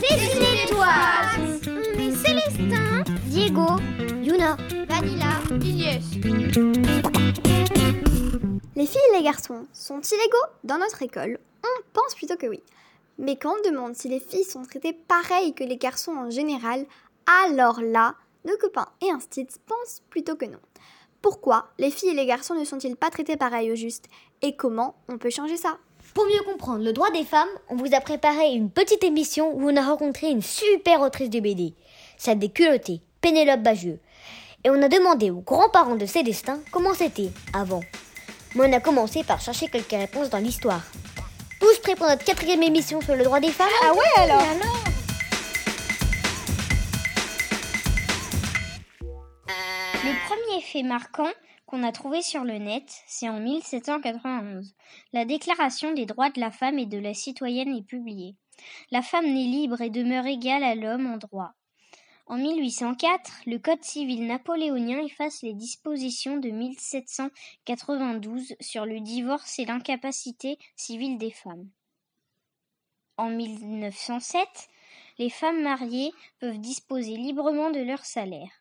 C'est Célestin Diego, Yuna, Vanilla Les filles et les garçons sont-ils égaux dans notre école? On pense plutôt que oui. Mais quand on demande si les filles sont traitées pareil que les garçons en général, alors là, nos copains et instits pensent plutôt que non. Pourquoi les filles et les garçons ne sont-ils pas traités pareil au juste? Et comment on peut changer ça? Pour mieux comprendre le droit des femmes, on vous a préparé une petite émission où on a rencontré une super autrice de BD, celle des culottés, Pénélope Bagieux. Et on a demandé aux grands-parents de Célestin comment c'était avant. Mais on a commencé par chercher quelques réponses dans l'histoire. Tous prêts pour notre quatrième émission sur le droit des femmes Ah ouais alors Le premier fait marquant qu'on a trouvé sur le net, c'est en 1791. La Déclaration des droits de la femme et de la citoyenne est publiée. La femme naît libre et demeure égale à l'homme en droit. En 1804, le Code civil napoléonien efface les dispositions de 1792 sur le divorce et l'incapacité civile des femmes. En 1907, les femmes mariées peuvent disposer librement de leur salaire.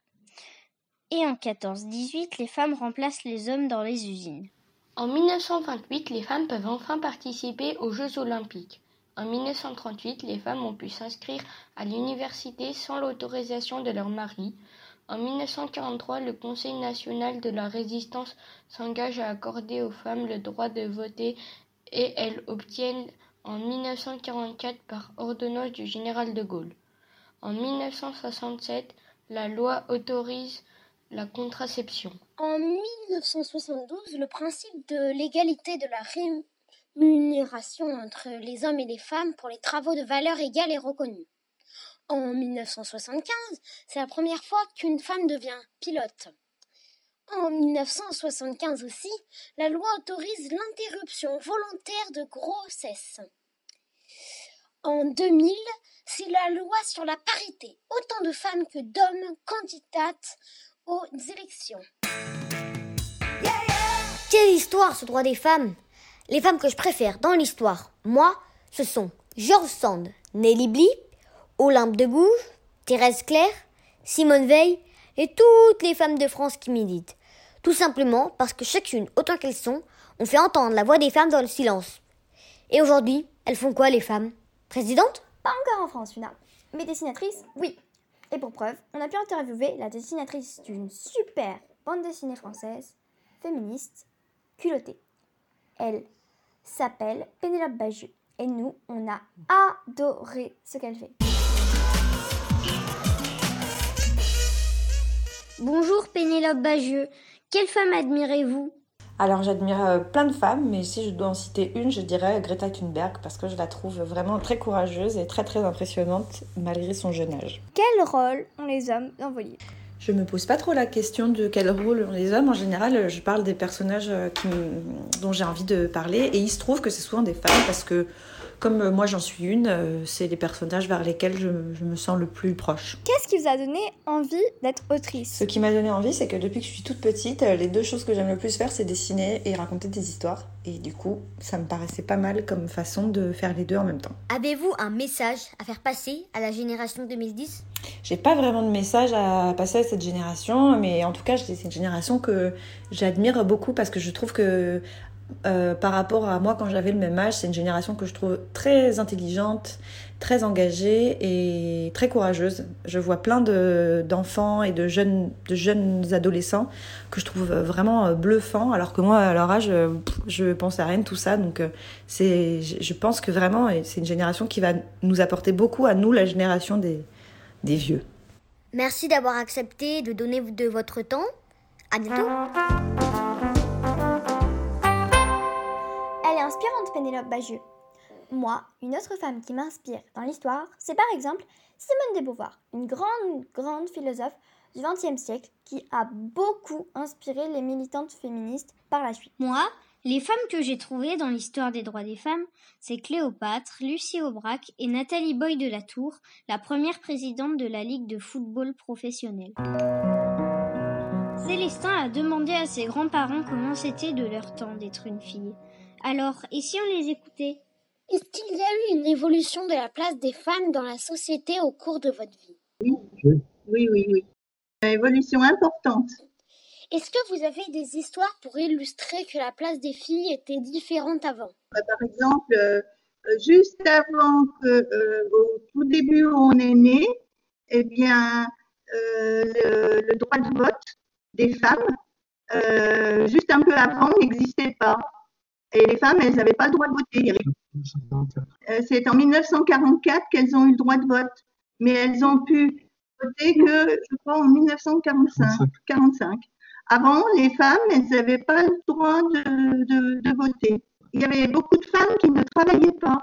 Et en 14-18, les femmes remplacent les hommes dans les usines. En 1928, les femmes peuvent enfin participer aux Jeux olympiques. En 1938, les femmes ont pu s'inscrire à l'université sans l'autorisation de leur mari. En 1943, le Conseil national de la résistance s'engage à accorder aux femmes le droit de voter et elles obtiennent en 1944 par ordonnance du général de Gaulle. En 1967, la loi autorise la contraception. En 1972, le principe de l'égalité de la rémunération entre les hommes et les femmes pour les travaux de valeur égale est reconnu. En 1975, c'est la première fois qu'une femme devient pilote. En 1975 aussi, la loi autorise l'interruption volontaire de grossesse. En 2000, c'est la loi sur la parité. Autant de femmes que d'hommes candidates aux élections. Quelle histoire ce droit des femmes? Les femmes que je préfère dans l'histoire, moi, ce sont George Sand, Nelly Bly, Olympe de Gouges, Thérèse Claire, Simone Veil et toutes les femmes de France qui militent. Tout simplement parce que chacune, autant qu'elles sont, ont fait entendre la voix des femmes dans le silence. Et aujourd'hui, elles font quoi les femmes? Présidentes Pas encore en France, Yuna. Mais dessinatrices, oui. Et pour preuve, on a pu interviewer la dessinatrice d'une super bande dessinée française, féministe, culottée. Elle s'appelle Pénélope Bagieux. Et nous, on a adoré ce qu'elle fait. Bonjour Pénélope Bagieux. Quelle femme admirez-vous? Alors j'admire euh, plein de femmes, mais si je dois en citer une, je dirais Greta Thunberg, parce que je la trouve vraiment très courageuse et très très impressionnante malgré son jeune âge. Quel rôle ont les hommes dans vos livres? Je me pose pas trop la question de quel rôle ont les hommes. En général, je parle des personnages euh, qui dont j'ai envie de parler, et il se trouve que c'est souvent des femmes, parce que comme euh, moi j'en suis une, euh, c'est les personnages vers lesquels je, je me sens le plus proche. Qu'est-ce qui vous a donné envie d'être autrice? Ce qui m'a donné envie, c'est que depuis que je suis toute petite, euh, les deux choses que j'aime le plus faire, c'est dessiner et raconter des histoires. Et du coup, ça me paraissait pas mal comme façon de faire les deux en même temps. Avez-vous un message à faire passer à la génération 2010 J'ai pas vraiment de message à passer à cette génération, mais en tout cas, c'est une génération que j'admire beaucoup parce que je trouve que euh, par rapport à moi quand j'avais le même âge, c'est une génération que je trouve très intelligente, très engagée et très courageuse. Je vois plein de- d'enfants et de jeunes, de jeunes adolescents que je trouve vraiment euh, bluffants, alors que moi, à leur âge, euh, je pense à rien de tout ça. Donc, je pense que vraiment, c'est une génération qui va nous apporter beaucoup à nous, la génération des, des vieux. Merci d'avoir accepté de donner de votre temps. À bientôt. Inspirante, Pénélope Bagieux. Moi, une autre femme qui m'inspire dans l'histoire, c'est par exemple Simone de Beauvoir, une grande, grande philosophe du XXe siècle qui a beaucoup inspiré les militantes féministes par la suite. Moi, les femmes que j'ai trouvées dans l'histoire des droits des femmes, c'est Cléopâtre, Lucie Aubrac et Nathalie Boy de la Tour, la première présidente de la Ligue de football professionnel. Célestin a demandé à ses grands-parents comment c'était de leur temps d'être une fille. Alors, et si on les écoutait? Est-ce qu'il y a eu une évolution de la place des femmes dans la société au cours de votre vie? Oui, oui, oui, oui. Une évolution importante. Est-ce que vous avez des histoires pour illustrer que la place des filles était différente avant? Bah, Par exemple, euh, juste avant que, euh, au tout début où on est né, eh bien, euh, le, le, droit de vote des femmes, juste un peu avant, n'existait pas. Et les femmes, elles n'avaient pas le droit de voter. C'est en 1944 qu'elles ont eu le droit de vote, mais elles ont pu voter que, je crois, en 1945. 45. Avant, les femmes, elles n'avaient pas le droit de, de, voter. Il y avait beaucoup de femmes qui ne travaillaient pas.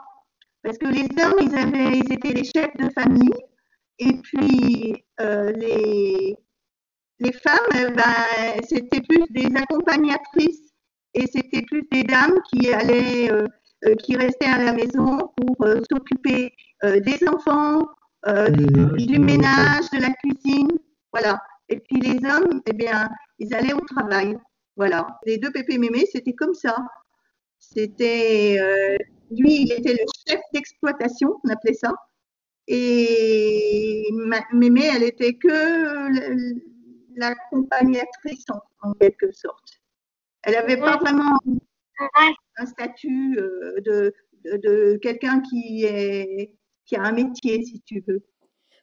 Parce que les hommes, ils, avaient, ils étaient les chefs de famille. Et puis, euh, les, les femmes, ben, c'était plus des accompagnatrices. Et c'était plus des dames qui allaient, euh, euh qui restaient à la maison pour euh, s'occuper euh, des enfants, du ménage, de la cuisine. Voilà. Et puis les hommes, eh bien, ils allaient au travail. Voilà. Les deux pépés mémé, c'était comme ça. C'était euh, lui, il était le chef d'exploitation, on appelait ça. Et mémé, elle était que l'accompagnatrice en, en, quelque sorte. Elle n'avait pas vraiment un statut euh, de, de, de quelqu'un qui, est, qui a un métier, si tu veux.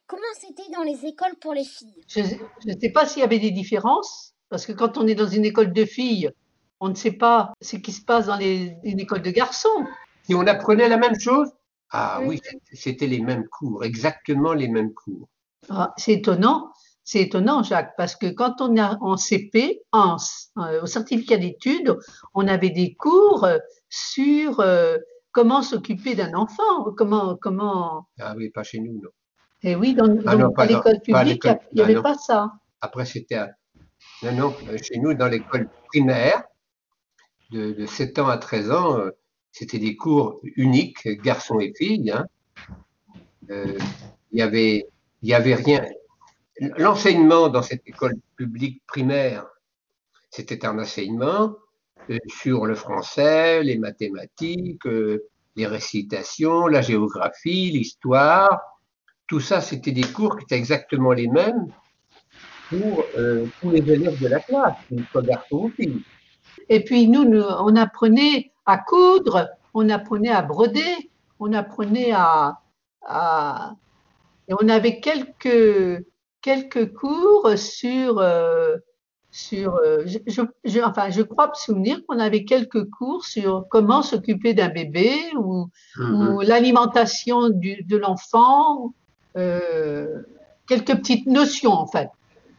Comment c'était dans les écoles pour les filles? Je ne sais pas s'il y avait des différences, parce que quand on est dans une école de filles, on ne sait pas ce qui se passe dans les, une école de garçons. Et on apprenait la même chose Ah oui, c'était les mêmes cours, exactement les mêmes cours. Ah, c'est étonnant, c'est étonnant, Jacques, parce que quand on est en CP, en, euh, au certificat d'études, on avait des cours sur euh, comment s'occuper d'un enfant, comment, comment. Ah oui, pas chez nous, non. Et oui, dans, Ah dans- l'école publique, il n'y avait ah pas ça. Après, c'était à... Non, non, euh, chez nous, dans l'école primaire, de, de 7 ans à 13 ans, euh, c'était des cours uniques, garçons et filles. hein. Euh, Il y avait, il y avait rien. L'enseignement dans cette école publique primaire, c'était un enseignement euh, sur le français, les mathématiques, euh, les récitations, la géographie, l'histoire. Tout ça, c'était des cours qui étaient exactement les mêmes pour euh, tous les élèves de la classe, garçons ou filles. Et puis nous, nous, on apprenait à coudre, on apprenait à broder, on apprenait à, à et on avait quelques quelques cours sur euh, sur euh, je, je, je- enfin je crois me souvenir qu'on avait quelques cours sur comment s'occuper d'un bébé ou, ou l'alimentation de l'enfant, euh, quelques petites notions en fait.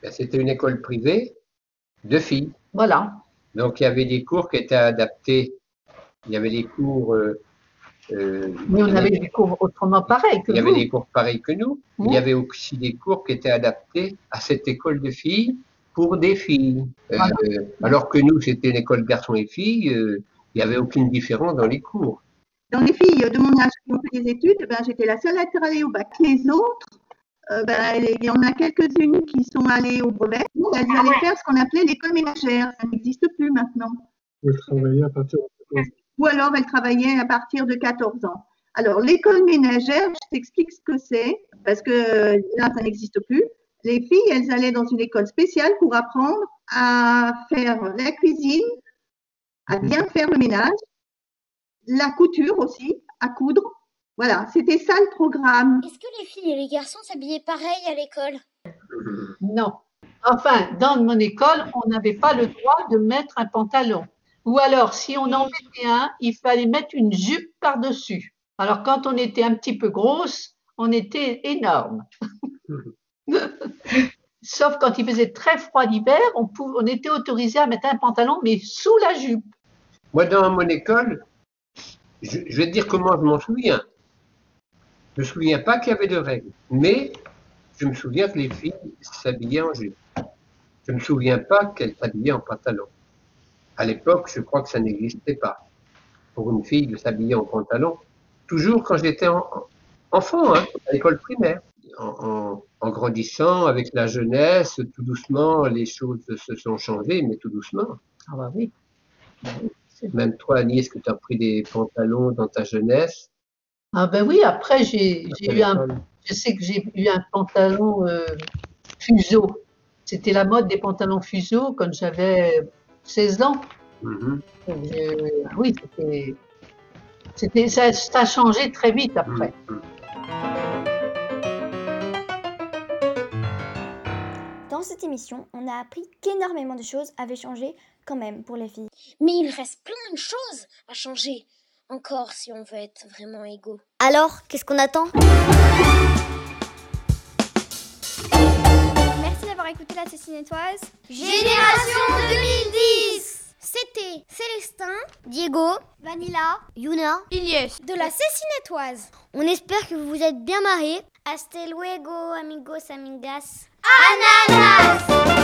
Ben, C'était une école privée de filles. Voilà. Donc, il y avait des cours qui étaient adaptés. Il y avait des cours. Euh, Mais on avait des cours autrement pareils que il y avait des cours pareils que nous. Il y avait aussi des cours qui étaient adaptés à cette école de filles pour des filles. Euh, alors que nous, c'était une école garçons et filles, euh, il n'y avait aucune différence dans les cours. Dans les filles de mon âge qui ont fait des études, ben, j'étais la seule à être allée au bac. Les autres, euh, ben, il y en a quelques-unes qui sont allées au brevet. Nous, on a dû aller faire ce qu'on appelait l'école ménagère. Ça n'existe plus maintenant. Vous travaillez à partir de Ou alors, elle travaillait à partir de 14 ans. Alors, l'école ménagère, je t'explique ce que c'est, parce que là, ça n'existe plus. Les filles, elles allaient dans une école spéciale pour apprendre à faire la cuisine, à bien faire le ménage, la couture aussi, à coudre. Voilà, c'était ça le programme. Est-ce que les filles et les garçons s'habillaient pareil à l'école? Non. Enfin, dans mon école, on n'avait pas le droit de mettre un pantalon. Ou alors, si on en mettait un, il fallait mettre une jupe par-dessus. Alors, quand on était un petit peu grosse, on était énorme. Sauf quand il faisait très froid l'hiver, on, pouvait- on était autorisé à mettre un pantalon, mais sous la jupe. Moi, dans mon école, je, je vais te dire comment je m'en souviens. Je me souviens pas qu'il y avait de règles, mais je me souviens que les filles s'habillaient en jupe. Je me souviens pas qu'elles s'habillaient en pantalon. À l'époque, je crois que ça n'existait pas. Pour une fille de s'habiller en pantalon. Toujours quand j'étais en- enfant, hein, à l'école primaire. En, en- en grandissant avec la jeunesse, tout doucement, les choses se sont changées, mais tout doucement. Ah bah oui. Même toi, Agnès, que tu as pris des pantalons dans ta jeunesse, Ah ben oui, après j'ai eu un, je sais que j'ai eu un pantalon euh, fuseau. C'était la mode des pantalons fuseau quand j'avais 16 ans. Mhm. Oui, c'était, c'était, ça, ça a changé très vite après. Mhm. Dans cette émission, on a appris qu'énormément de choses avaient changé quand même pour les filles. Mais il reste plein de choses à changer encore si on veut être vraiment égaux. Alors, qu'est-ce qu'on attend? D'avoir écouté la Cécinétoise. Génération 2010 C'était Célestin Diego, Vanilla. Yuna, de la Cécinétoise. on espère que vous vous êtes bien marrés. Hasta luego, amigos, amigas. Ananas